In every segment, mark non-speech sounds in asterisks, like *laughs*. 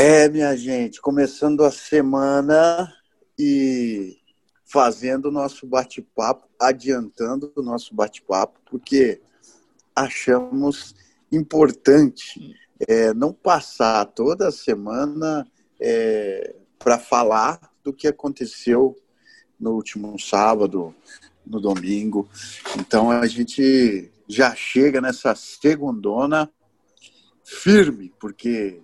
É, minha gente, começando a semana e fazendo o nosso bate-papo, adiantando o nosso bate-papo, porque achamos importante é, não passar toda a semana é, para falar do que aconteceu no último sábado, no domingo. Então a gente já chega nessa segundona firme, porque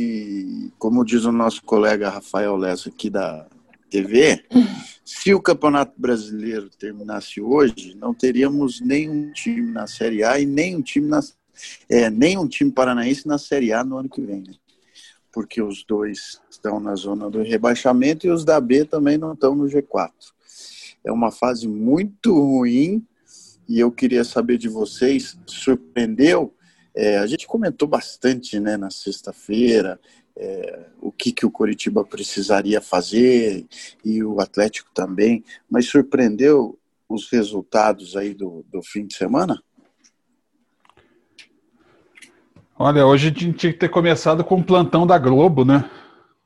se, como diz o nosso colega Rafael Lessa aqui da TV, se o Campeonato Brasileiro terminasse hoje, não teríamos nenhum time na Série A e nenhum time na é, time paranaense na Série A no ano que vem, né? porque os dois estão na zona do rebaixamento e os da B também não estão no G4. É uma fase muito ruim e eu queria saber de vocês, surpreendeu? É, a gente comentou bastante né, na sexta-feira é, o que, que o Coritiba precisaria fazer e o Atlético também, mas surpreendeu os resultados aí do, do fim de semana? Olha, hoje a gente tinha que ter começado com o plantão da Globo, né?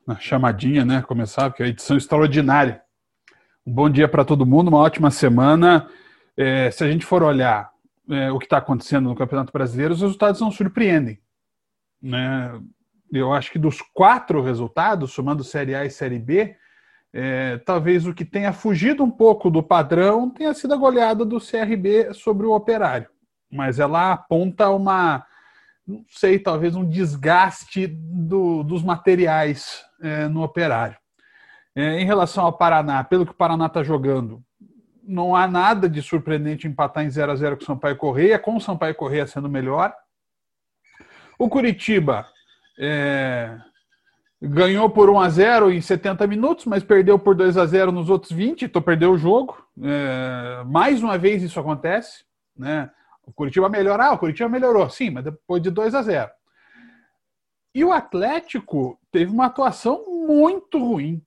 Na chamadinha, né? Começar, porque é edição extraordinária. Um bom dia para todo mundo, uma ótima semana. É, se a gente for olhar é, o que está acontecendo no Campeonato Brasileiro, os resultados não surpreendem. Né? Eu acho que dos quatro resultados, somando Série A e Série B, é, talvez o que tenha fugido um pouco do padrão tenha sido a goleada do CRB sobre o Operário. Mas ela aponta uma, não sei, talvez um desgaste do, dos materiais é, no Operário. É, em relação ao Paraná, pelo que o Paraná está jogando, não há nada de surpreendente empatar em 0 a 0 com o Sampaio Correia, com o Sampaio Correia sendo melhor. O Curitiba é, ganhou por 1 a 0 em 70 minutos, mas perdeu por 2 a 0 nos outros 20, então perdeu o jogo. É, mais uma vez isso acontece. Né? O Curitiba melhorar, ah, o Curitiba melhorou, sim, mas depois de 2 a 0 E o Atlético teve uma atuação muito ruim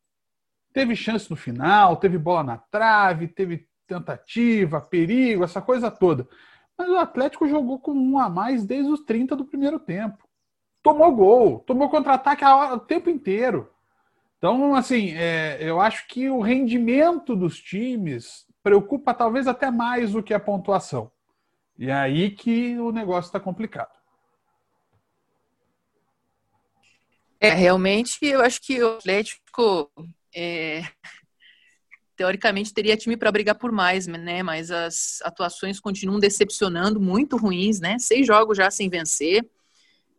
teve chance no final, teve bola na trave, teve tentativa, perigo, essa coisa toda. Mas o Atlético jogou com um a mais desde os 30 do primeiro tempo. Tomou gol, tomou contra-ataque o tempo inteiro. Então, assim, é, eu acho que o rendimento dos times preocupa talvez até mais do que a pontuação. E é aí que o negócio está complicado. É, realmente, eu acho que o Atlético é, teoricamente teria time para brigar por mais, né? Mas as atuações continuam decepcionando, muito ruins, né? Seis jogos já sem vencer.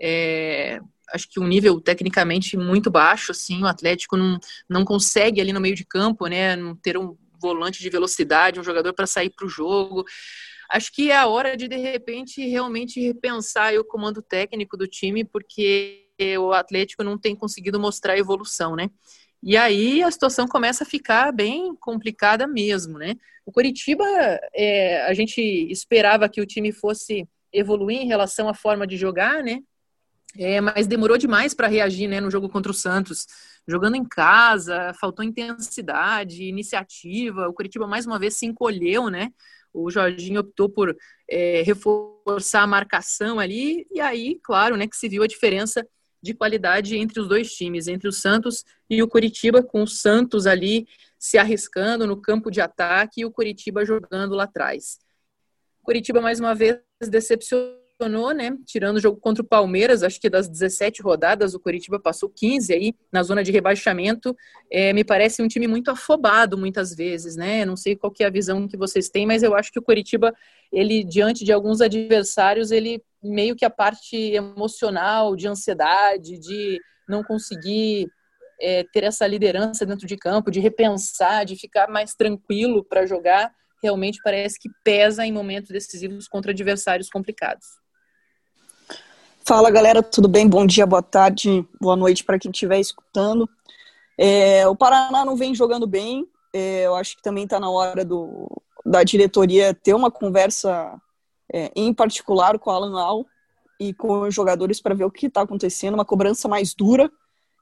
É, acho que um nível tecnicamente muito baixo, assim, o Atlético não, não consegue ali no meio de campo, né? Não ter um volante de velocidade, um jogador para sair para o jogo. Acho que é a hora de, de repente, realmente repensar o comando técnico do time, porque o Atlético não tem conseguido mostrar evolução, né? E aí a situação começa a ficar bem complicada mesmo, né? O Coritiba, é, a gente esperava que o time fosse evoluir em relação à forma de jogar, né? É, mas demorou demais para reagir, né, no jogo contra o Santos. Jogando em casa, faltou intensidade, iniciativa. O Curitiba mais uma vez se encolheu, né? O Jorginho optou por é, reforçar a marcação ali e aí, claro, né, que se viu a diferença de qualidade entre os dois times, entre o Santos e o Curitiba, com o Santos ali se arriscando no campo de ataque e o Curitiba jogando lá atrás. Curitiba, mais uma vez, decepcionou, né? Tirando o jogo contra o Palmeiras, acho que das 17 rodadas, o Curitiba passou 15 aí na zona de rebaixamento. É, me parece um time muito afobado muitas vezes, né? Não sei qual é a visão que vocês têm, mas eu acho que o Curitiba, ele, diante de alguns adversários, ele meio que a parte emocional, de ansiedade, de não conseguir é, ter essa liderança dentro de campo, de repensar, de ficar mais tranquilo para jogar, realmente parece que pesa em momentos decisivos contra adversários complicados. Fala galera, tudo bem? Bom dia, boa tarde, boa noite para quem estiver escutando. É, o Paraná não vem jogando bem, é, eu acho que também está na hora do, da diretoria ter uma conversa é, em particular com o Alan Al e com os jogadores para ver o que está acontecendo, uma cobrança mais dura,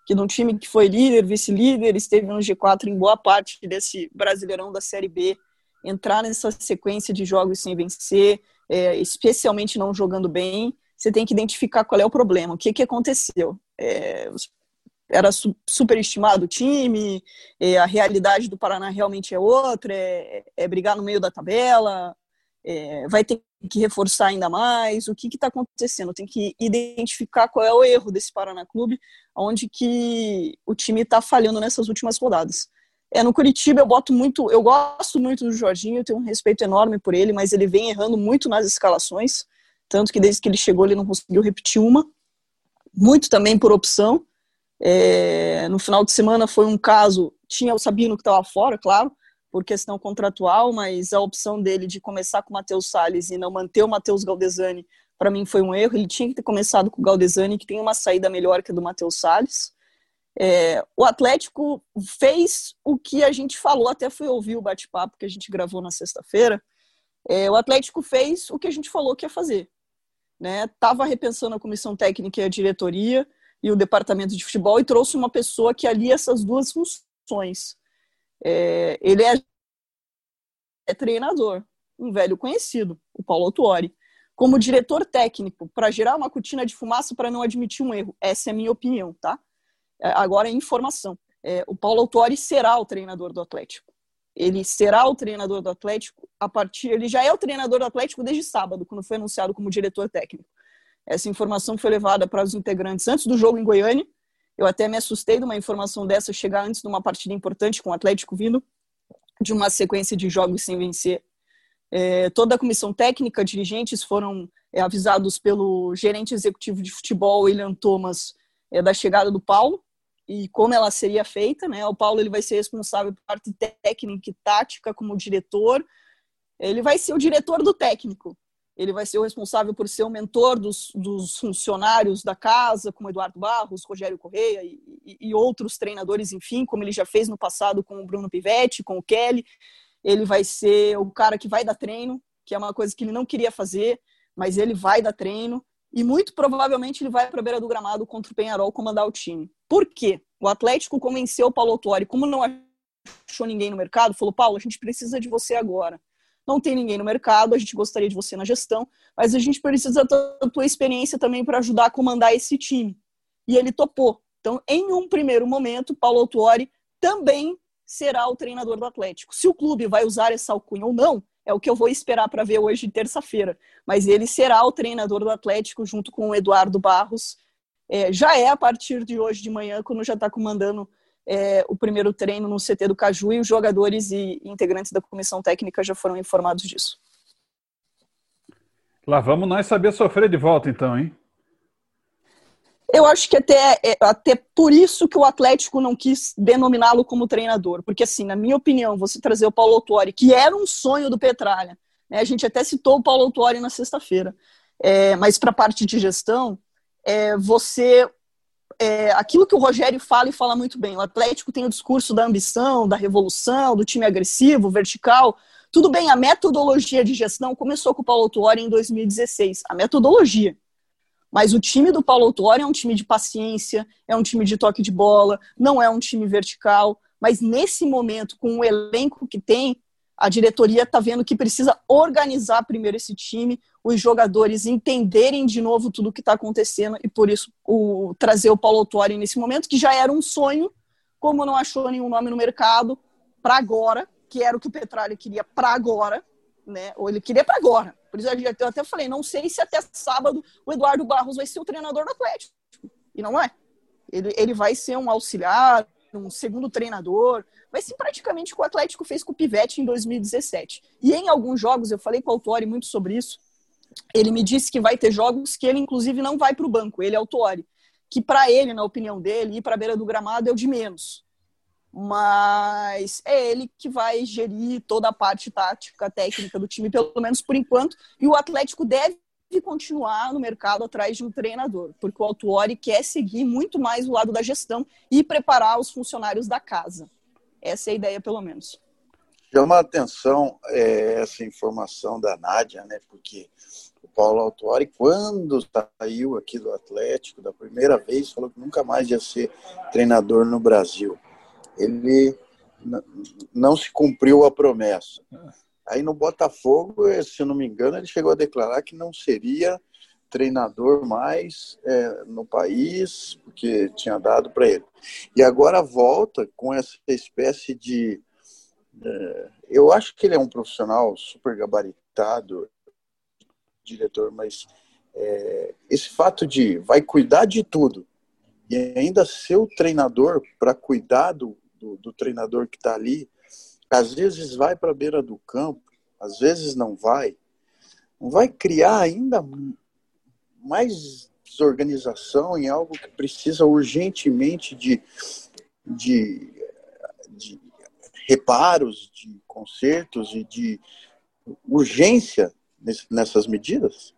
que num time que foi líder, vice-líder, esteve no G4 em boa parte desse Brasileirão da Série B, entrar nessa sequência de jogos sem vencer, é, especialmente não jogando bem, você tem que identificar qual é o problema, o que, que aconteceu. É, era su superestimado o time, a realidade do Paraná realmente é outra, é, é brigar no meio da tabela, é, vai ter que reforçar ainda mais, o que está acontecendo, tem que identificar qual é o erro desse Paraná Clube, onde que o time está falhando nessas últimas rodadas. É, no Curitiba eu boto muito, eu gosto muito do Jorginho, tenho um respeito enorme por ele, mas ele vem errando muito nas escalações, tanto que desde que ele chegou ele não conseguiu repetir uma, muito também por opção. É, no final de semana foi um caso, tinha o Sabino que estava fora, claro, por questão contratual, mas a opção dele de começar com o Matheus Salles e não manter o Matheus Galdesani, para mim foi um erro. Ele tinha que ter começado com o Galdesani, que tem uma saída melhor que a do Matheus Salles. É, o Atlético fez o que a gente falou, até fui ouvir o bate-papo que a gente gravou na sexta-feira. É, o Atlético fez o que a gente falou que ia fazer. Né? repensando a comissão técnica e a diretoria e o departamento de futebol e trouxe uma pessoa que alia essas duas funções. É, ele é, é, treinador, um velho conhecido, o Paulo Autuori. Como diretor técnico, para gerar uma cortina de fumaça para não admitir um erro. Essa é a minha opinião, tá? É, agora é informação. É, o Paulo Autuori será o treinador do Atlético. Ele será o treinador do Atlético a partir. Ele já é o treinador do Atlético desde sábado, quando foi anunciado como diretor técnico. Essa informação foi levada para os integrantes antes do jogo em Goiânia eu até me assustei de uma informação dessa chegar antes de uma partida importante com o Atlético vindo de uma sequência de jogos sem vencer. É, toda a comissão técnica, dirigentes foram é, avisados pelo gerente executivo de futebol, William Thomas, é, da chegada do Paulo e como ela seria feita. Né? O Paulo ele vai ser responsável por parte técnica e tática como diretor. Ele vai ser o diretor do técnico ele vai ser o responsável por ser o mentor dos, dos funcionários da casa, como Eduardo Barros, Rogério Correia e, e, outros treinadores, enfim, como ele já fez no passado com o Bruno Pivetti, com o Kelly. Ele vai ser o cara que vai dar treino, que é uma coisa que ele não queria fazer, mas ele vai dar treino. E muito provavelmente ele vai para a beira do gramado contra o Penharol comandar o time. Por quê? O Atlético convenceu o Paulo Autuori, como não achou ninguém no mercado, falou: Paulo, a gente precisa de você agora não tem ninguém no mercado, a gente gostaria de você na gestão, mas a gente precisa da tua experiência também para ajudar a comandar esse time. E ele topou. Então, em um primeiro momento, Paulo Autuori também será o treinador do Atlético. Se o clube vai usar essa alcunha ou não, é o que eu vou esperar para ver hoje, terça-feira. Mas ele será o treinador do Atlético junto com o Eduardo Barros. É, já é a partir de hoje de manhã, quando já está comandando é, o primeiro treino no CT do Caju e os jogadores e integrantes da comissão técnica já foram informados disso. Lá vamos nós saber sofrer de volta, então, hein? Eu acho que até, é, até por isso que o Atlético não quis denominá-lo como treinador. Porque, assim, na minha opinião, você trazer o Paulo Autuori, que era um sonho do Petralha, né? a gente até citou o Paulo Autuori na sexta-feira, é, mas para a parte de gestão, é, você é, aquilo que o Rogério fala e fala muito bem. O Atlético tem o discurso da ambição, da revolução, do time agressivo, vertical. Tudo bem, a metodologia de gestão começou com o Paulo Autuori em 2016. A metodologia. Mas o time do Paulo Autuori é um time de paciência, é um time de toque de bola, não é um time vertical. Mas nesse momento, com o elenco que tem, a diretoria está vendo que precisa organizar primeiro esse time, os jogadores entenderem de novo tudo o que está acontecendo e por isso o, trazer o Paulo Autuori nesse momento, que já era um sonho, como não achou nenhum nome no mercado, para agora, que era o que o Petralha queria para agora, né? Ou ele queria para agora. Por isso eu até falei, não sei se até sábado o Eduardo Barros vai ser o treinador do Atlético. E não é. Ele, ele vai ser um auxiliar, um segundo treinador, vai ser praticamente o que o Atlético fez com o Pivete em 2017. E em alguns jogos, eu falei com o Autori muito sobre isso, ele me disse que vai ter jogos que ele, inclusive, não vai para o banco, ele é Autori. Que para ele, na opinião dele, ir para a beira do gramado é o de menos. Mas é ele que vai gerir toda a parte tática, técnica do time, pelo menos por enquanto. E o Atlético deve continuar no mercado atrás de um treinador, porque o Autuori quer seguir muito mais o lado da gestão e preparar os funcionários da casa. Essa é a ideia, pelo menos. Chama a atenção é, essa informação da Nádia, né? Porque o Paulo Autuori, quando saiu aqui do Atlético da primeira vez, falou que nunca mais ia ser treinador no Brasil. Ele não se cumpriu a promessa. Aí no Botafogo, se não me engano, ele chegou a declarar que não seria treinador mais é, no país, porque tinha dado para ele. E agora volta com essa espécie de. É, eu acho que ele é um profissional super gabaritado, diretor, mas é, esse fato de vai cuidar de tudo e ainda ser o treinador para cuidar do, do, do treinador que está ali, às vezes vai para a beira do campo, às vezes não vai, vai criar ainda mais desorganização em algo que precisa urgentemente de, de, de reparos, de consertos e de urgência nessas medidas?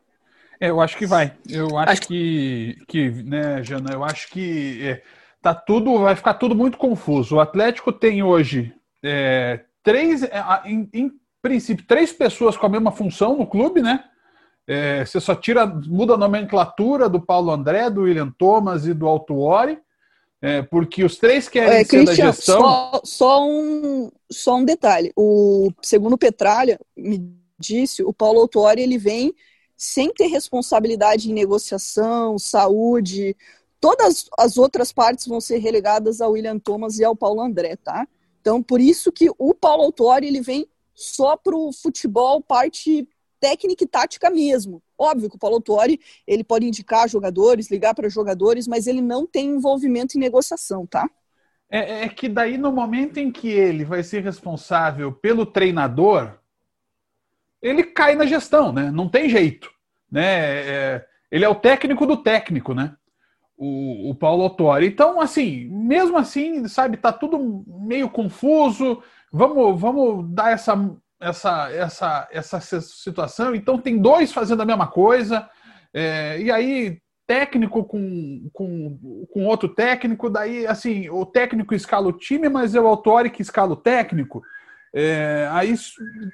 É, eu acho que vai. Eu acho, acho que, que, né, Jana, eu acho que é, tá tudo, vai ficar tudo muito confuso. O Atlético tem hoje é, três, é, em, em, princípio, três pessoas com a mesma função no clube, né? É, você só tira, muda a nomenclatura do Paulo André, do William Thomas e do Altuori, é, porque os três querem é, ser Christian, da gestão. Só, só, um, só um detalhe. O segundo Petralha me disse, o Paulo Autuori ele vem sem ter responsabilidade em negociação, saúde, todas as outras partes vão ser relegadas ao William Thomas e ao Paulo André, tá? Então, por isso que o Paulo Autori, ele vem só para o futebol, parte técnica e tática mesmo. Óbvio que o Paulo Autori, ele pode indicar jogadores, ligar para jogadores, mas ele não tem envolvimento em negociação, tá? É, é, que daí, no momento em que ele vai ser responsável pelo treinador, ele cai na gestão, né? Não tem jeito. Né? É, ele é o técnico do técnico, né? O, o Paulo Autori. Então, assim, mesmo assim, sabe, tá tudo meio confuso. Vamos, vamos dar essa, essa, essa, essa situação. Então, tem dois fazendo a mesma coisa. É, e aí, técnico com, com, com outro técnico, daí, assim, o técnico escala o time, mas é o Autori que escala o técnico. É, aí,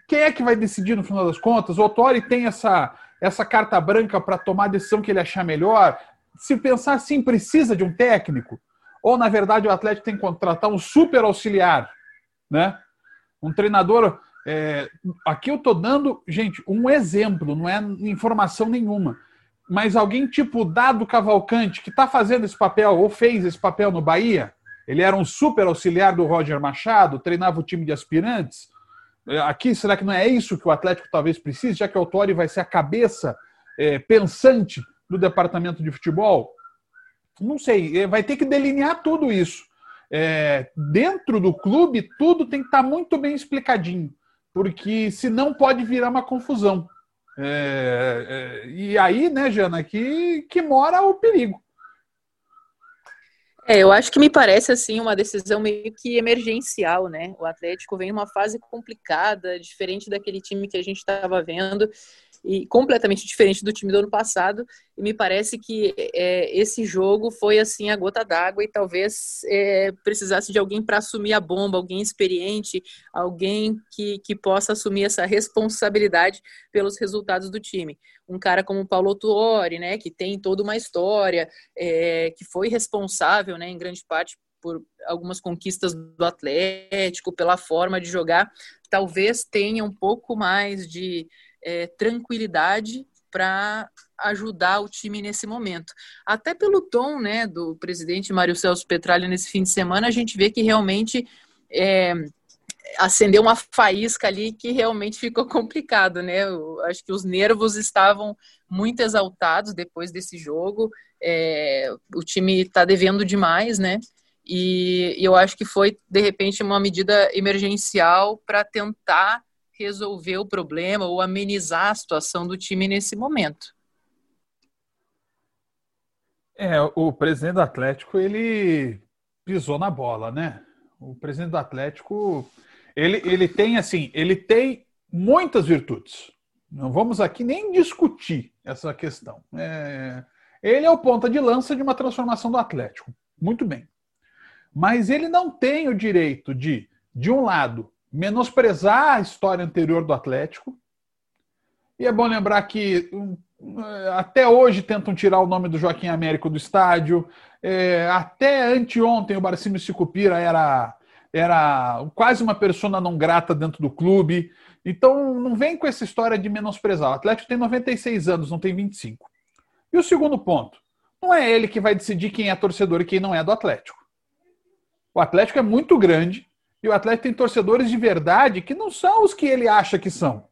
quem é que vai decidir no final das contas? O Autori tem essa, essa carta branca para tomar a decisão que ele achar melhor. Se pensar assim, precisa de um técnico? Ou, na verdade, o Atlético tem que contratar um super auxiliar, né? Um treinador. É, aqui eu estou dando, gente, um exemplo, não é informação nenhuma. Mas alguém tipo Dado Cavalcante, que está fazendo esse papel, ou fez esse papel no Bahia, ele era um super auxiliar do Roger Machado, treinava o time de aspirantes. É, aqui, será que não é isso que o Atlético talvez precise, já que o Autori vai ser a cabeça é, pensante do departamento de futebol? Não sei, é, vai ter que delinear tudo isso. É, dentro do clube, tudo tem que estar muito bem explicadinho, porque senão pode virar uma confusão. É, é, e aí, né, Jana, que, que mora o perigo. É, eu acho que me parece assim uma decisão meio que emergencial, né? O Atlético vem numa fase complicada, diferente daquele time que a gente estava vendo e completamente diferente do time do ano passado. E me parece que é, esse jogo foi assim a gota d'água e talvez é, precisasse de alguém para assumir a bomba, alguém experiente, alguém que, que possa assumir essa responsabilidade pelos resultados do time. Um cara como o Paulo Tuori, né, que tem toda uma história, é, que foi responsável, né, em grande parte por algumas conquistas do Atlético, pela forma de jogar, talvez tenha um pouco mais de é, tranquilidade para ajudar o time nesse momento. Até pelo tom né, do presidente Mário Celso Petralha nesse fim de semana, a gente vê que realmente é, acendeu uma faísca ali que realmente ficou *laughs* complicado, né? Eu acho que os nervos estavam muito exaltados depois desse jogo. É, o time está devendo demais, né? E, e eu acho que foi, de repente, uma medida emergencial para tentar resolver o problema ou amenizar a situação do time nesse momento. É, o presidente do Atlético, ele pisou na bola, né? O presidente do Atlético, ele, ele tem, assim, ele tem muitas virtudes. Não vamos aqui nem discutir essa questão. É, ele é o ponta de lança de uma transformação do Atlético. Muito bem. Mas ele não tem o direito de, de um lado, menosprezar a história anterior do Atlético. E é bom lembrar que até hoje tentam tirar o nome do Joaquim Américo do estádio. É, até anteontem o Barcimo Sicupira era, era quase uma persona não grata dentro do clube. Então não vem com essa história de menosprezar. O Atlético tem 96 anos, não tem 25. E o segundo ponto, não é ele que vai decidir quem é torcedor e quem não é do Atlético. O Atlético é muito grande e o Atlético tem torcedores de verdade que não são os que ele acha que são.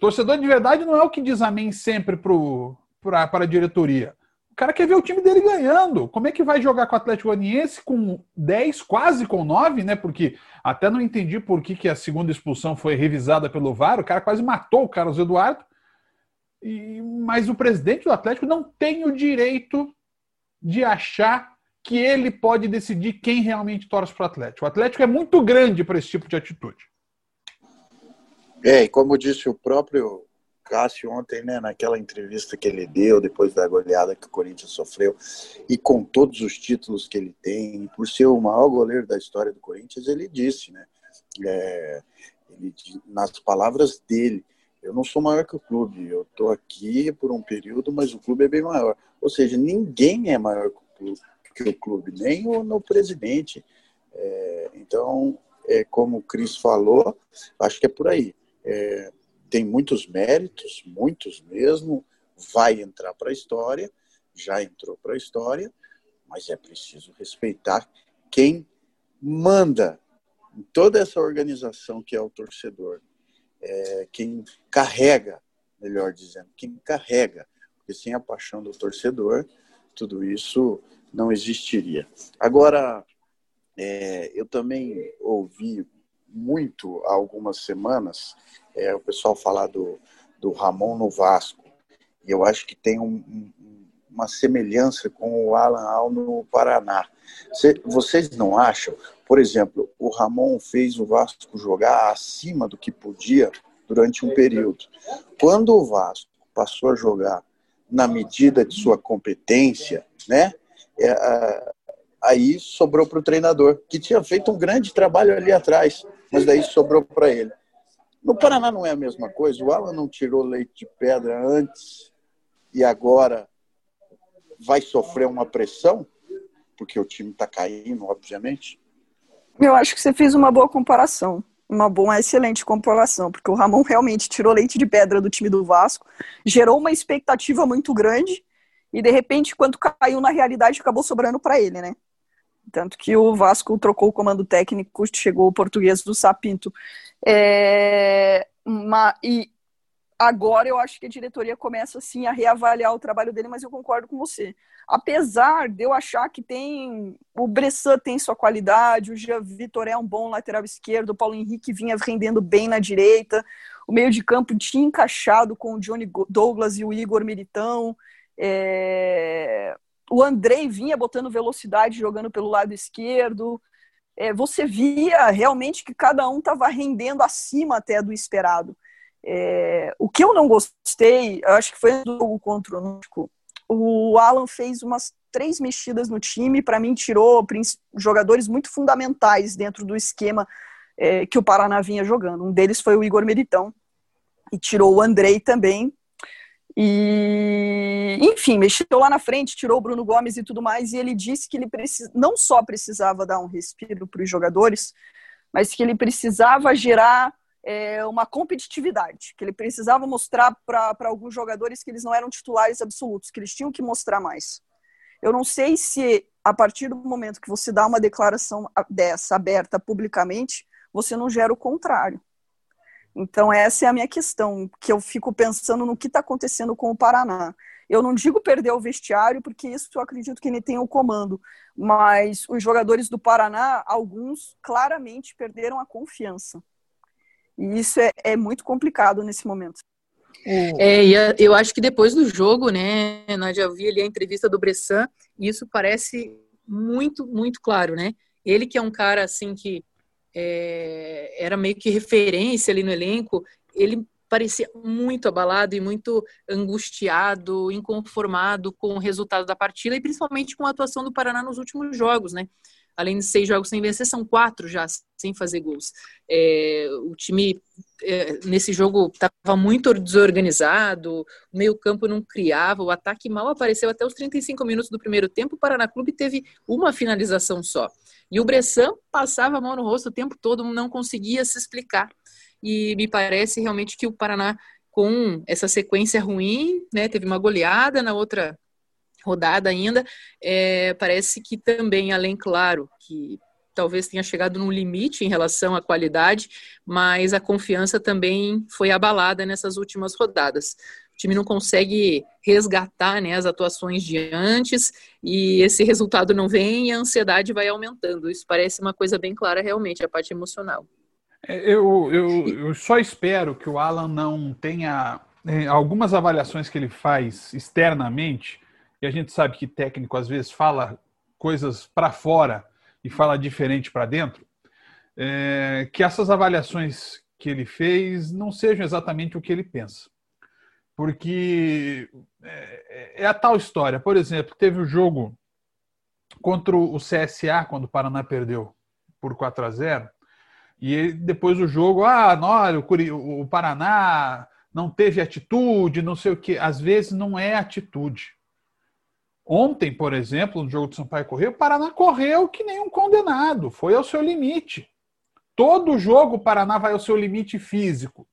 Torcedor de verdade não é o que diz amém sempre para a diretoria. O cara quer ver o time dele ganhando. Como é que vai jogar com o Atlético Goianiense com 10, quase com 9, né? Porque até não entendi por que, que a segunda expulsão foi revisada pelo VAR. O cara quase matou o Carlos Eduardo. E, mas o presidente do Atlético não tem o direito de achar que ele pode decidir quem realmente torce para o Atlético. O Atlético é muito grande para esse tipo de atitude. É, e como disse o próprio Cássio ontem, né, naquela entrevista que ele deu depois da goleada que o Corinthians sofreu, e com todos os títulos que ele tem, por ser o maior goleiro da história do Corinthians, ele disse, né, é, ele, nas palavras dele, eu não sou maior que o clube, eu estou aqui por um período, mas o clube é bem maior. Ou seja, ninguém é maior que o clube, que o clube nem o no presidente. É, então, é, como o Cris falou, acho que é por aí. É, tem muitos méritos, muitos mesmo, vai entrar para a história, já entrou para a história, mas é preciso respeitar quem manda em toda essa organização que é o torcedor, é, quem carrega, melhor dizendo, quem carrega, porque sem a paixão do torcedor, tudo isso não existiria. Agora, é, eu também ouvi muito há algumas semanas é, o pessoal falar do, do Ramon no Vasco. E eu acho que tem um, um, uma semelhança com o Alan Al no Paraná. Cê, vocês não acham? Por exemplo, o Ramon fez o Vasco jogar acima do que podia durante um período. Quando o Vasco passou a jogar na medida de sua competência, né? É, aí sobrou para o treinador, que tinha feito um grande trabalho ali atrás, mas daí sobrou para ele. No Paraná não é a mesma coisa. O Alan não tirou leite de pedra antes e agora vai sofrer uma pressão, porque o time está caindo, obviamente. Eu acho que você fez uma boa comparação. Uma boa, uma excelente comparação, porque o Ramon realmente tirou leite de pedra do time do Vasco, gerou uma expectativa muito grande e de repente, quando caiu na realidade, acabou sobrando para ele, né? Tanto que o Vasco trocou o comando técnico, chegou o português do Sapinto. É, uma, e agora eu acho que a diretoria começa assim a reavaliar o trabalho dele, mas eu concordo com você. Apesar de eu achar que tem o Bressan tem sua qualidade, o Jean Vitor é um bom lateral esquerdo, o Paulo Henrique vinha rendendo bem na direita, o meio de campo tinha encaixado com o Johnny Douglas e o Igor Militão. É o Andrei vinha botando velocidade jogando pelo lado esquerdo. É, você via realmente que cada um estava rendendo acima até do esperado. É, o que eu não gostei, acho que foi do jogo contra o Náutico, o Alan fez umas três mexidas no time, para mim tirou jogadores muito fundamentais dentro do esquema é, que o Paraná vinha jogando. Um deles foi o Igor Meritão, e tirou o Andrei também, e, enfim, mexeu lá na frente, tirou o Bruno Gomes e tudo mais, e ele disse que ele precis... não só precisava dar um respiro para os jogadores, mas que ele precisava gerar é, uma competitividade, que ele precisava mostrar para alguns jogadores que eles não eram titulares absolutos, que eles tinham que mostrar mais. Eu não sei se, a partir do momento que você dá uma declaração dessa aberta publicamente, você não gera o contrário. Então, essa é a minha questão, que eu fico pensando no que está acontecendo com o Paraná. Eu não digo perder o vestiário, porque isso eu acredito que ele tem o comando, mas os jogadores do Paraná, alguns claramente perderam a confiança. E isso é, é muito complicado nesse momento. É, e eu acho que depois do jogo, né, Nádia, eu vi ali a entrevista do Bressan, e isso parece muito, muito claro, né? Ele que é um cara, assim, que é, era meio que referência ali no elenco, ele parecia muito abalado e muito angustiado, inconformado com o resultado da partida e principalmente com a atuação do Paraná nos últimos jogos, né? Além de seis jogos sem vencer, são quatro já sem fazer gols. É, o time é, nesse jogo estava muito desorganizado, o meio-campo não criava, o ataque mal apareceu até os 35 minutos do primeiro tempo. O Paraná Clube teve uma finalização só. E o Bressan passava a mão no rosto o tempo todo, não conseguia se explicar. E me parece realmente que o Paraná com essa sequência ruim, né? Teve uma goleada na outra rodada ainda. É, parece que também, além, claro, que talvez tenha chegado num limite em relação à qualidade, mas a confiança também foi abalada nessas últimas rodadas. O time não consegue resgatar né, as atuações de antes e esse resultado não vem e a ansiedade vai aumentando. Isso parece uma coisa bem clara, realmente, a parte emocional. É, eu, eu, eu só espero que o Alan não tenha é, algumas avaliações que ele faz externamente, e a gente sabe que técnico às vezes fala coisas para fora e fala diferente para dentro, é, que essas avaliações que ele fez não sejam exatamente o que ele pensa. Porque é, é a tal história. Por exemplo, teve o jogo contra o CSA, quando o Paraná perdeu por 4 a 0 e depois do jogo, ah, olha, o, o Paraná não teve atitude, não sei o que. Às vezes não é atitude. Ontem, por exemplo, no jogo do Sampaio Correio, o Paraná correu que nem um condenado, foi ao seu limite. Todo jogo o Paraná vai ao seu limite físico.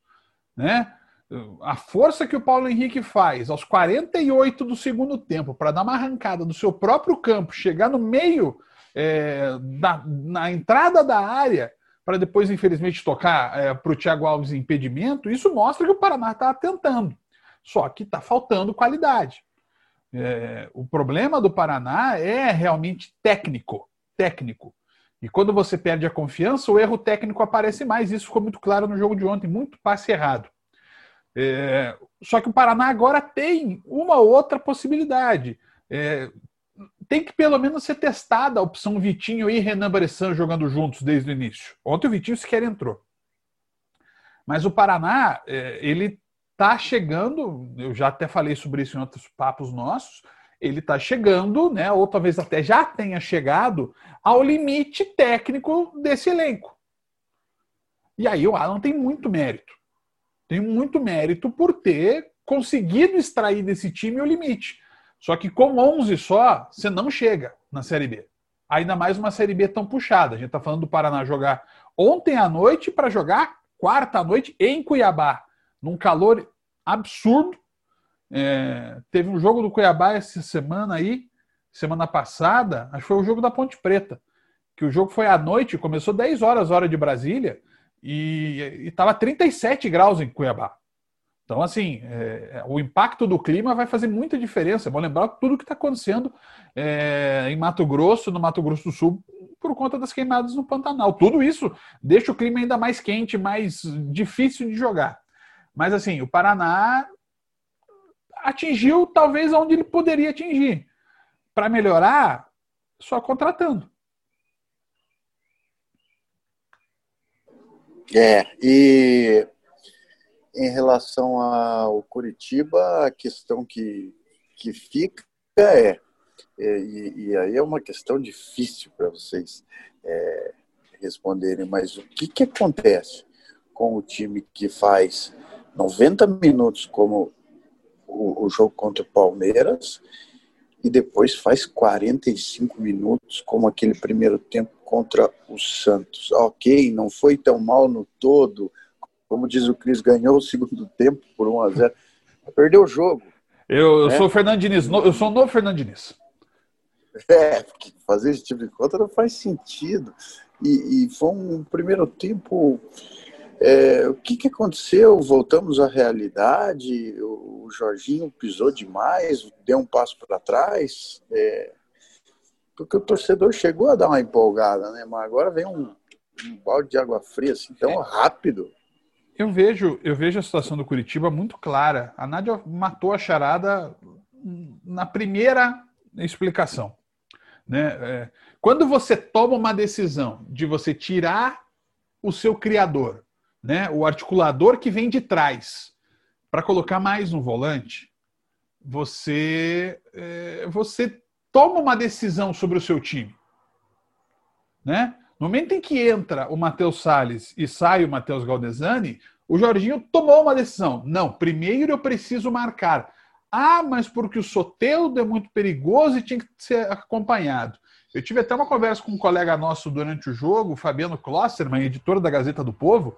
Né? A força que o Paulo Henrique faz aos 48 do segundo tempo para dar uma arrancada do seu próprio campo, chegar no meio, é, da, na entrada da área, para depois, infelizmente, tocar é, para o Thiago Alves impedimento, isso mostra que o Paraná está tentando. Só que está faltando qualidade. É, o problema do Paraná é realmente técnico, técnico. E quando você perde a confiança, o erro técnico aparece mais. Isso ficou muito claro no jogo de ontem, muito passe errado. É, só que o Paraná agora tem uma outra possibilidade. É, tem que pelo menos ser testada a opção Vitinho e Renan Bressan jogando juntos desde o início. Ontem o Vitinho sequer entrou. Mas o Paraná, é, ele está chegando, eu já até falei sobre isso em outros papos nossos, ele está chegando, né, ou talvez até já tenha chegado ao limite técnico desse elenco. E aí o Alan tem muito mérito. Tem muito mérito por ter conseguido extrair desse time o limite. Só que com 11 só, você não chega na Série B. Ainda mais uma Série B tão puxada. A gente está falando do Paraná jogar ontem à noite para jogar quarta noite em Cuiabá, num calor absurdo. É, teve um jogo do Cuiabá essa semana aí, semana passada, acho que foi o jogo da Ponte Preta, que o jogo foi à noite, começou 10 horas, hora de Brasília, e estava 37 graus em Cuiabá. Então, assim, é, o impacto do clima vai fazer muita diferença. Vou lembrar tudo que está acontecendo é, em Mato Grosso, no Mato Grosso do Sul, por conta das queimadas no Pantanal. Tudo isso deixa o clima ainda mais quente, mais difícil de jogar. Mas assim, o Paraná atingiu talvez onde ele poderia atingir. Para melhorar, só contratando. É, e em relação ao Curitiba, a questão que, que fica é, é e, e aí é uma questão difícil para vocês é, responderem, mas o que, que acontece com o time que faz 90 minutos como o, o jogo contra o Palmeiras e depois faz 45 minutos como aquele primeiro tempo contra o Santos. Ok, não foi tão mal no todo, como diz o Cris, ganhou o segundo tempo por 1 a 0 Perdeu o jogo. Eu, eu né? sou o Fernando Diniz, eu sou o novo Fernando Diniz. É, fazer esse tipo de conta não faz sentido. E, e foi um primeiro tempo é, o que, que aconteceu? Voltamos à realidade? O, Jorginho pisou demais, deu um passo para trás? É, porque o torcedor chegou a dar uma empolgada, né? Mas agora vem um, um balde de água fria assim tão rápido. Eu vejo, eu vejo a situação do Curitiba muito clara. A Nádia matou a charada na primeira explicação. Né? É, quando você toma uma decisão de você tirar o seu criador né, o articulador que vem de trás, para colocar mais no volante, você, é, você toma uma decisão sobre o seu time. Né? No momento em que entra o Matheus Salles e sai o Matheus Galdesani, o Jorginho tomou uma decisão. Não, primeiro eu preciso marcar. Ah, mas porque o Soteldo é muito perigoso e tinha que ser acompanhado. Eu tive até uma conversa com um colega nosso durante o jogo, Fabiano Klosserman, editor da Gazeta do Povo,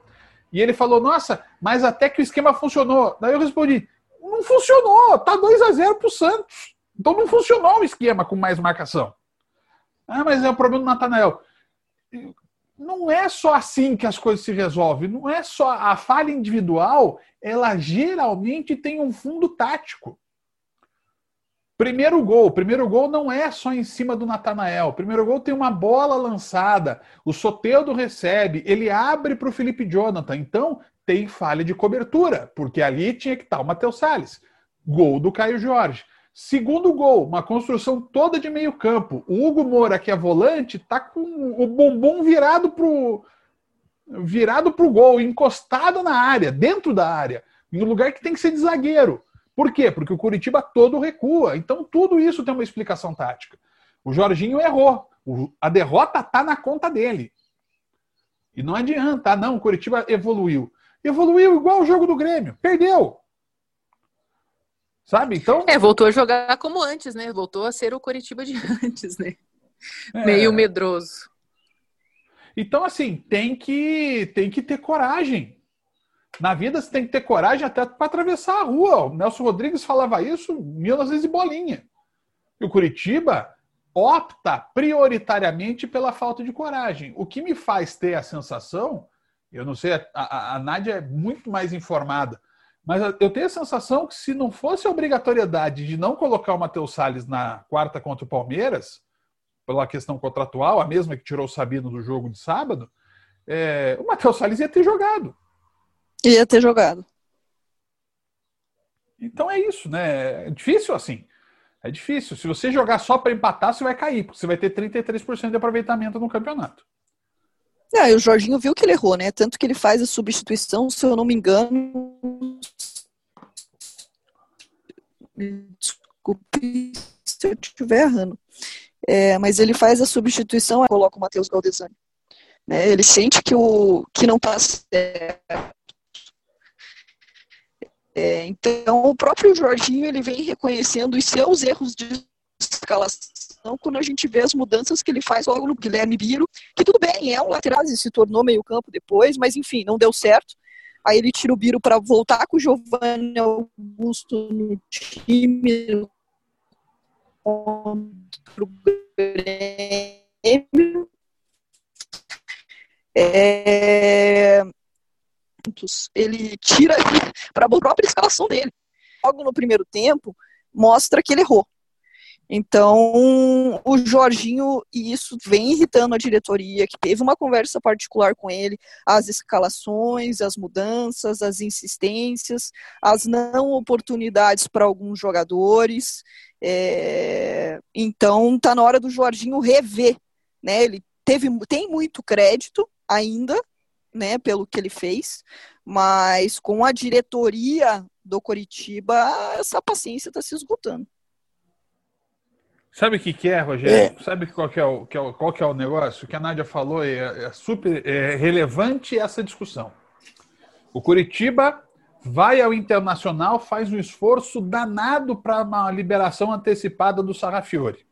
E ele falou, nossa, mas até que o esquema funcionou. Daí eu respondi, não funcionou, tá 2 a 0 pro Santos. Então não funcionou o esquema com mais marcação. Ah, mas é o problema do Natanael. Não é só assim que as coisas se resolvem. Não é só a falha individual, ela geralmente tem um fundo tático. Primeiro gol. Primeiro gol não é só em cima do Natanael. Primeiro gol tem uma bola lançada. O Soteudo recebe. Ele abre para o Felipe Jonathan. Então tem falha de cobertura, porque ali tinha que estar o Matheus Salles. Gol do Caio Jorge. Segundo gol, uma construção toda de meio campo. O Hugo Moura, que é volante, tá com o bumbum virado pro virado pro gol, encostado na área, dentro da área, um lugar que tem que ser de zagueiro. Por quê? Porque o Curitiba todo recua. Então tudo isso tem uma explicação tática. O Jorginho errou. a derrota tá na conta dele. E não adianta, ah, não, o Curitiba evoluiu. Evoluiu igual o jogo do Grêmio. Perdeu. Sabe? Então. É, voltou a jogar como antes, né? Voltou a ser o Coritiba de *laughs* antes, né? É... Meio medroso. Então, assim, tem que, tem que ter coragem. Na vida você tem que ter coragem até para atravessar a rua. O Nelson Rodrigues falava isso mil vezes e bolinha. E o Curitiba opta prioritariamente pela falta de coragem. O que me faz ter a sensação, eu não sei, a, a, a Nádia é muito mais informada, mas eu tenho a sensação que se não fosse a obrigatoriedade de não colocar o Matheus Salles na quarta contra o Palmeiras, pela questão contratual, a mesma que tirou o Sabino do jogo de sábado, é, o Matheus Salles ia ter jogado. Ia ter jogado. Então é isso, né? É difícil assim. É difícil. Se você jogar só para empatar, você vai cair, porque você vai ter 33% de aproveitamento no campeonato. É, o Jorginho viu que ele errou, né? Tanto que ele faz a substituição, se eu não me engano. Desculpe se eu estiver errando. É, mas ele faz a substituição e coloca o Matheus Galdesani. Né? Ele sente que, o, que não está certo. É, então, o próprio Jorginho ele vem reconhecendo os seus erros de escalação quando a gente vê as mudanças que ele faz logo no Guilherme Biro, que tudo bem, é um lateral e se tornou meio campo depois, mas enfim, não deu certo. Aí ele tira o Biro para voltar com o Giovanni Augusto no time contra Grêmio. É... Ele tira *laughs* para a própria escalação dele. Logo no primeiro tempo, mostra que ele errou. Então, o Jorginho, e isso vem irritando a diretoria, que teve uma conversa particular com ele, as escalações, as mudanças, as insistências, as não oportunidades para alguns jogadores. É... Então, tá na hora do Jorginho rever, né? Ele teve, tem muito crédito ainda, né, pelo que ele fez, mas com a diretoria do Coritiba, essa paciência está se esgotando. Sabe o que, que é, Rogério? É. Sabe qual que é, o, que é o, qual que é o negócio? O que a Nádia falou é, é super é relevante essa discussão. O Curitiba vai ao Internacional, faz um esforço danado para uma liberação antecipada do Sarrafiore.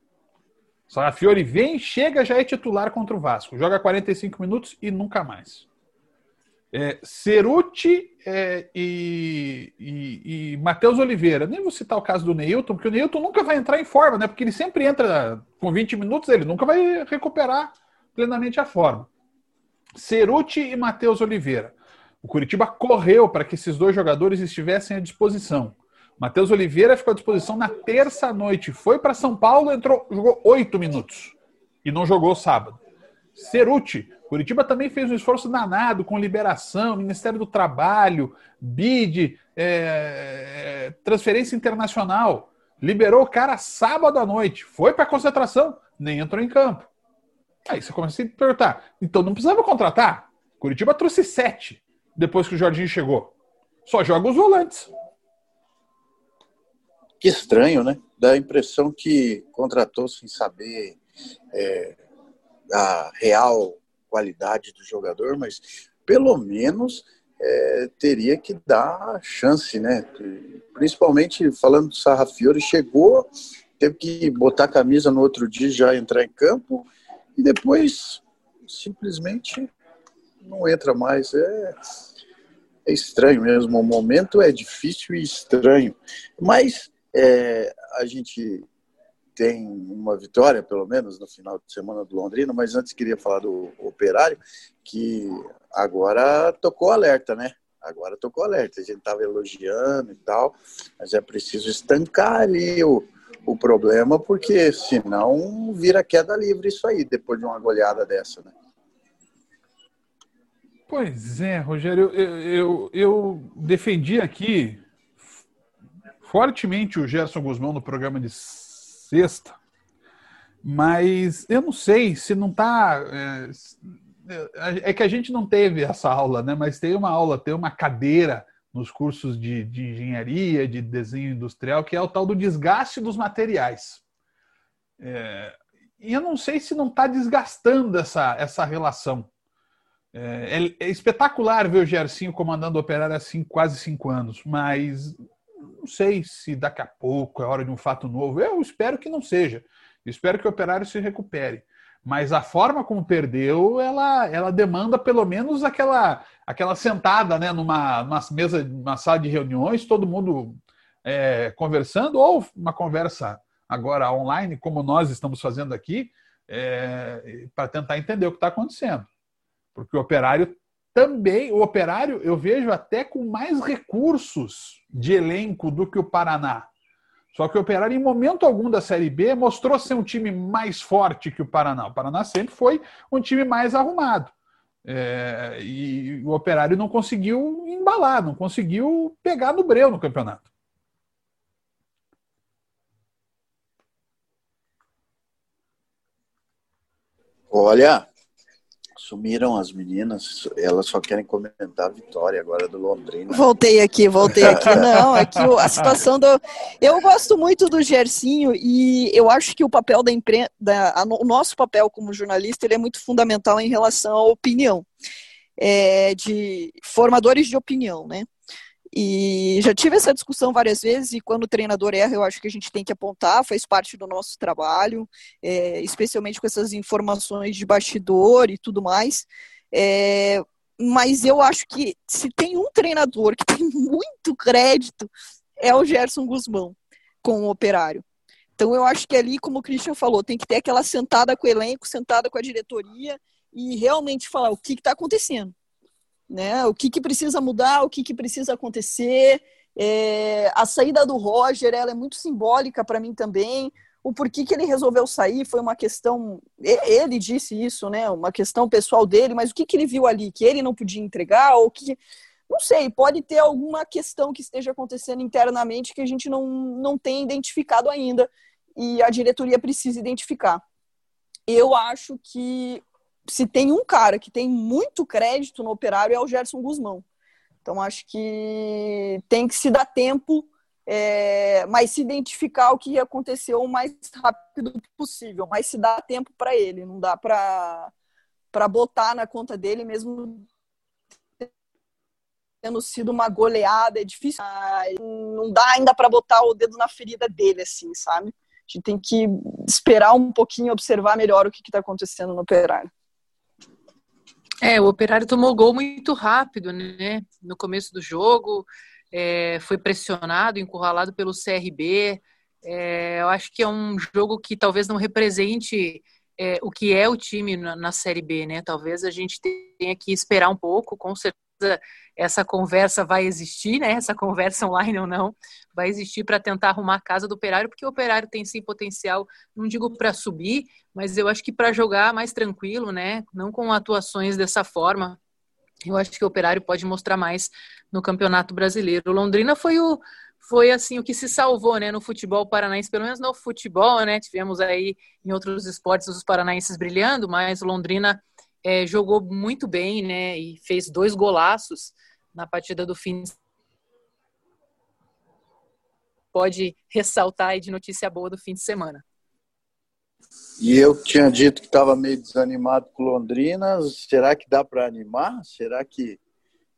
Sarrafiore vem, chega, já é titular contra o Vasco. Joga 45 minutos e nunca mais. É, Ceruti é, e, e, e Matheus Oliveira. Nem vou citar o caso do Neilton, porque o Neilton nunca vai entrar em forma, né? Porque ele sempre entra com 20 minutos, ele nunca vai recuperar plenamente a forma. Ceruti e Matheus Oliveira. O Curitiba correu para que esses dois jogadores estivessem à disposição. Matheus Oliveira ficou à disposição na terça-noite. Foi para São Paulo, entrou, jogou oito minutos. E não jogou sábado. Ceruti Curitiba também fez um esforço danado com liberação, Ministério do Trabalho, BID, é, é, transferência internacional. Liberou o cara sábado à noite, foi para concentração, nem entrou em campo. Aí você começa a se perguntar: então não precisava contratar? Curitiba trouxe sete depois que o Jorginho chegou. Só joga os volantes. Que estranho, né? Dá a impressão que contratou sem saber é, a real qualidade do jogador, mas pelo menos é, teria que dar chance, né? Principalmente falando do Sarrafiore, chegou, teve que botar a camisa no outro dia já entrar em campo e depois simplesmente não entra mais. É, é estranho mesmo. O momento é difícil e estranho. Mas é, a gente tem uma vitória, pelo menos, no final de semana do Londrina, mas antes queria falar do Operário, que agora tocou alerta, né? Agora tocou alerta. A gente estava elogiando e tal, mas é preciso estancar ali o, o problema, porque senão vira queda livre isso aí, depois de uma goleada dessa, né? Pois é, Rogério, eu, eu, eu defendi aqui fortemente o Gerson Guzmão no programa de sexta, mas eu não sei se não está. É, é, que a gente não teve essa aula, né? Mas tem uma aula, tem uma cadeira nos cursos de, de engenharia, de desenho industrial, que é o tal do desgaste dos materiais. É, e eu não sei se não está desgastando essa, essa relação. É, é, é, espetacular ver o Gersinho comandando o operário assim quase cinco anos, mas não sei se daqui a pouco é hora de um fato novo. Eu espero que não seja. Espero que o operário se recupere. Mas a forma como perdeu, ela, ela demanda pelo menos aquela, aquela sentada né, numa, numa mesa, numa sala de reuniões, todo mundo é, conversando, ou uma conversa agora online, como nós estamos fazendo aqui, é, para tentar entender o que está acontecendo. Porque o operário também, o Operário eu vejo até com mais recursos de elenco do que o Paraná. Só que o Operário, em momento algum da Série B, mostrou ser um time mais forte que o Paraná. O Paraná sempre foi um time mais arrumado. É, e o Operário não conseguiu embalar, não conseguiu pegar no breu no campeonato. Olha, Sumiram as meninas, elas só querem comentar a vitória agora do Londrina. Voltei aqui, voltei aqui. *laughs* Não, aqui é a situação do. Eu gosto muito do Gersinho e eu acho que o papel da imprensa, o nosso papel como jornalista, ele é muito fundamental em relação à opinião. É, de formadores de opinião, né? E já tive essa discussão várias vezes, e quando o treinador erra, eu acho que a gente tem que apontar, faz parte do nosso trabalho, é, especialmente com essas informações de bastidor e tudo mais. É, mas eu acho que se tem um treinador que *laughs* tem muito crédito, é o Gerson Guzmão, com o operário. Então eu acho que ali, como o Christian falou, tem que ter aquela sentada com o elenco, sentada com a diretoria e realmente falar o que está acontecendo né? O que, que precisa mudar, o que, que precisa acontecer. É, a saída do Roger ela é muito simbólica para mim também. O porquê que ele resolveu sair foi uma questão. Ele disse isso, né? Uma questão pessoal dele, mas o que, que ele viu ali? Que ele não podia entregar? Ou que. Não sei, pode ter alguma questão que esteja acontecendo internamente que a gente não, não tem identificado ainda e a diretoria precisa identificar. Eu acho que se tem um cara que tem muito crédito no operário é o Gerson Guzmão. Então acho que tem que se dar tempo, é, mas se identificar o que aconteceu o mais rápido possível, mas se dá tempo para ele, não dá para para botar na conta dele mesmo tendo sido uma goleada, é difícil, não dá ainda para botar o dedo na ferida dele assim, sabe? A gente tem que esperar um pouquinho, observar melhor o que está acontecendo no operário. É, o Operário tomou gol muito rápido, né? No começo do jogo, é, foi pressionado, encurralado pelo CRB. É, eu acho que é um jogo que talvez não represente é, o que é o time na, na, Série B, né? Talvez a gente tenha que esperar um pouco, com certeza essa conversa vai existir, né? Essa conversa online ou não, vai existir para tentar arrumar a casa do operário, porque o operário tem sim potencial, não digo para subir, mas eu acho que para jogar mais tranquilo, né? Não com atuações dessa forma. Eu acho que o operário pode mostrar mais no Campeonato Brasileiro. O Londrina foi o foi assim o que se salvou, né, no futebol paranaense, pelo menos no futebol, né? Tivemos aí em outros esportes os paranaenses brilhando, mas o Londrina é, jogou muito bem, né? E fez dois golaços na partida do fim. Pode ressaltar aí de notícia boa do fim de semana. E eu tinha dito que estava meio desanimado com Londrina. Será que dá para animar? Será que,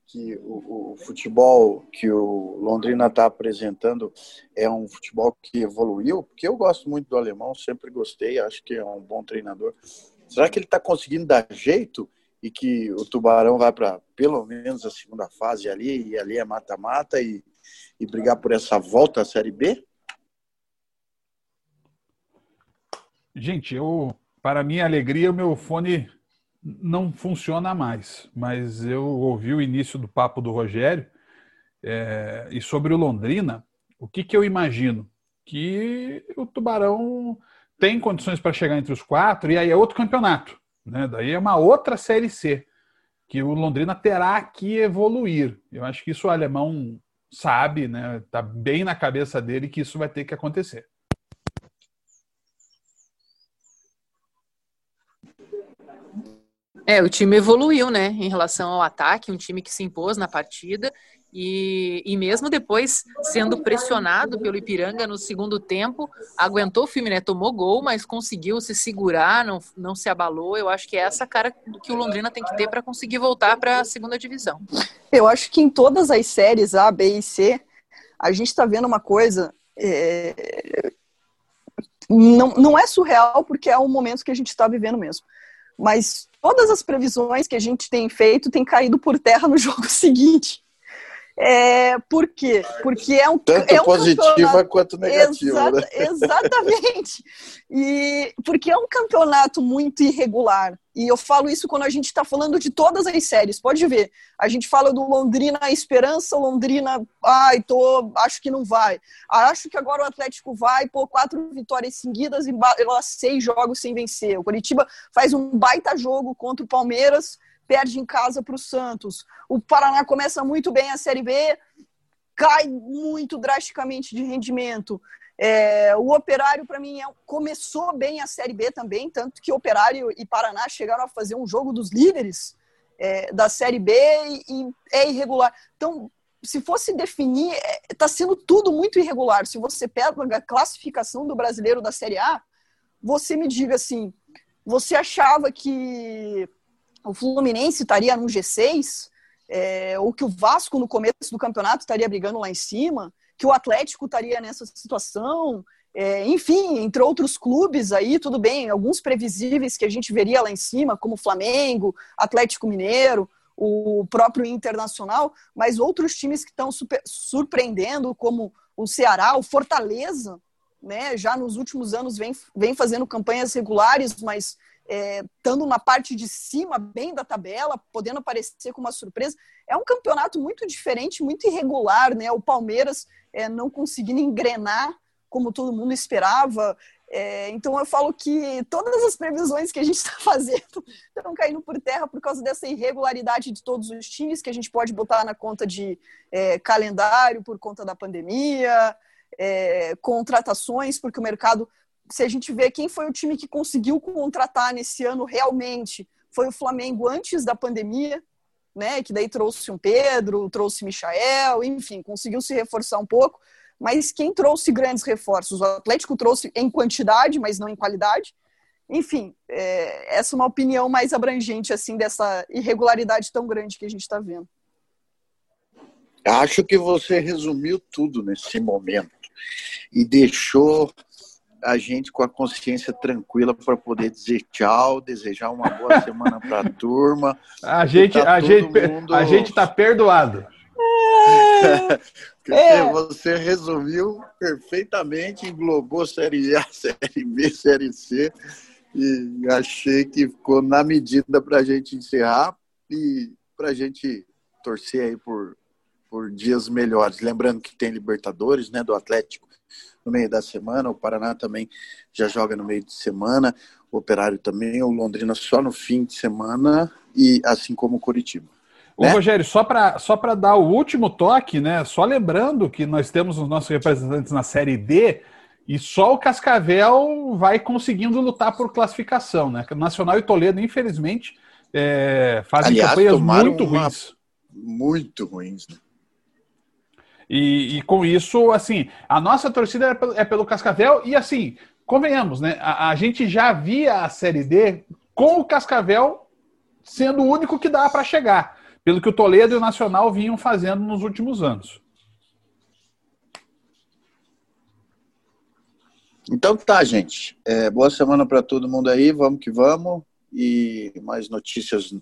que o, o, futebol que o Londrina está apresentando é um futebol que evoluiu? Porque eu gosto muito do alemão, sempre gostei, acho que é um bom treinador. Será que ele está conseguindo dar jeito e que o Tubarão vai para pelo menos a segunda fase ali, e ali é mata-mata e, e brigar por essa volta à Série B? Gente, eu, para minha alegria, o meu fone não funciona mais, mas eu ouvi o início do papo do Rogério é, e sobre o Londrina, o que, que eu imagino? Que o Tubarão tem condições para chegar entre os quatro e aí é outro campeonato. Né? Daí é uma outra Série C que o Londrina terá que evoluir. Eu acho que isso o alemão sabe, né? Tá bem na cabeça dele que isso vai ter que acontecer. É, o time evoluiu, né, em relação ao ataque, um time que se impôs na partida e, e mesmo depois sendo pressionado pelo Ipiranga no segundo tempo, aguentou o filme, né? Tomou gol, mas conseguiu se segurar, não, não se abalou. Eu acho que é essa cara que o Londrina tem que ter para conseguir voltar para a segunda divisão. Eu acho que em todas as séries A, B e C, a gente está vendo uma coisa. É... Não, não é surreal, porque é o momento que a gente está vivendo mesmo. Mas todas as previsões que a gente tem feito têm caído por terra no *laughs* jogo seguinte. É, por quê? Porque é um Tanto é um positiva quanto negativa. Exata, né? Exatamente. E porque é um campeonato muito irregular. E eu falo isso quando a gente está falando de todas as séries. Pode ver. A gente fala do Londrina Esperança, Londrina, ai, tô, acho que não vai. Acho que agora o Atlético vai, pô, quatro vitórias seguidas e seis jogos sem vencer. O Curitiba faz um baita jogo contra o Palmeiras perde em casa para o Santos. O Paraná começa muito bem a Série B, cai muito drasticamente de rendimento. É, o Operário, para mim, é, começou bem a Série B também, tanto que Operário e Paraná chegaram a fazer um jogo dos líderes é, da Série B e, e, é irregular. Então, se fosse definir, está é, sendo tudo muito irregular. Se você pega a classificação do brasileiro da Série A, você me diga assim: você achava que o Fluminense estaria no G6, é, ou que o Vasco no começo do campeonato estaria brigando lá em cima, que o Atlético estaria nessa situação, é, enfim, entre outros clubes aí, tudo bem, alguns previsíveis que a gente veria lá em cima, como Flamengo, Atlético Mineiro, o próprio Internacional, mas outros times que estão surpreendendo, como o Ceará, o Fortaleza, né, já nos últimos anos vem, vem fazendo campanhas regulares, mas é, estando na parte de cima, bem da tabela, podendo aparecer com uma surpresa. É um campeonato muito diferente, muito irregular, né? O Palmeiras é, não conseguindo engrenar como todo mundo esperava. É, então eu falo que todas as previsões que a gente está *laughs* fazendo estão caindo por terra por causa dessa irregularidade de todos os times que a gente pode botar na conta de é, calendário por conta da pandemia, é, contratações, porque o mercado se a gente vê quem foi o time que conseguiu contratar nesse ano realmente, foi o Flamengo antes da pandemia, né? Que daí trouxe um Pedro, trouxe Michael, enfim, conseguiu se reforçar um pouco. Mas quem trouxe grandes reforços? O Atlético trouxe em quantidade, mas não em qualidade. Enfim, é, essa é uma opinião mais abrangente assim dessa irregularidade tão grande que a gente está vendo. Acho que você resumiu tudo nesse momento e deixou a gente com a consciência tranquila para poder dizer tchau, desejar uma boa *laughs* semana para a turma. A gente, tá a gente, mundo... a gente está perdoado. *laughs* É. Você resumiu perfeitamente, englobou Série A, *laughs* Série B, Série C, e achei que ficou na medida para a gente encerrar e para a gente torcer aí por, por dias melhores. Lembrando que tem Libertadores, né, do Atlético no meio da semana, o Paraná também já joga no meio de semana, o Operário também, o Londrina só no fim de semana, e assim como o Curitiba. Ô, né? Rogério, só para só dar o último toque, né? Só lembrando que nós temos os nossos representantes na Série D e só o Cascavel vai conseguindo lutar por classificação, né? Nacional e Toledo, infelizmente, é, fazem Aliás, campanhas muito ruins. Muito ruins, né? E, e, com isso, assim, a nossa torcida é pelo, é pelo Cascavel e, assim, convenhamos, né? A, a, gente já via a Série D com o Cascavel sendo o único que dá para chegar, pelo que o Toledo e o Nacional vinham fazendo nos últimos anos. Então tá, gente. É, boa semana para todo mundo aí. Vamos que vamos. e mais notícias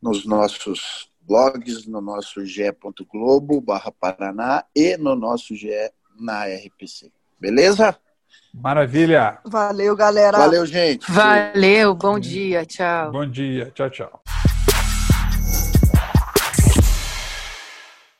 nos nossos blogs, no nosso ge.globo barra Paraná e no nosso GE na RPC. Beleza? Maravilha. Valeu, galera. Valeu, gente. Valeu, bom dia, tchau. Bom dia, tchau, tchau.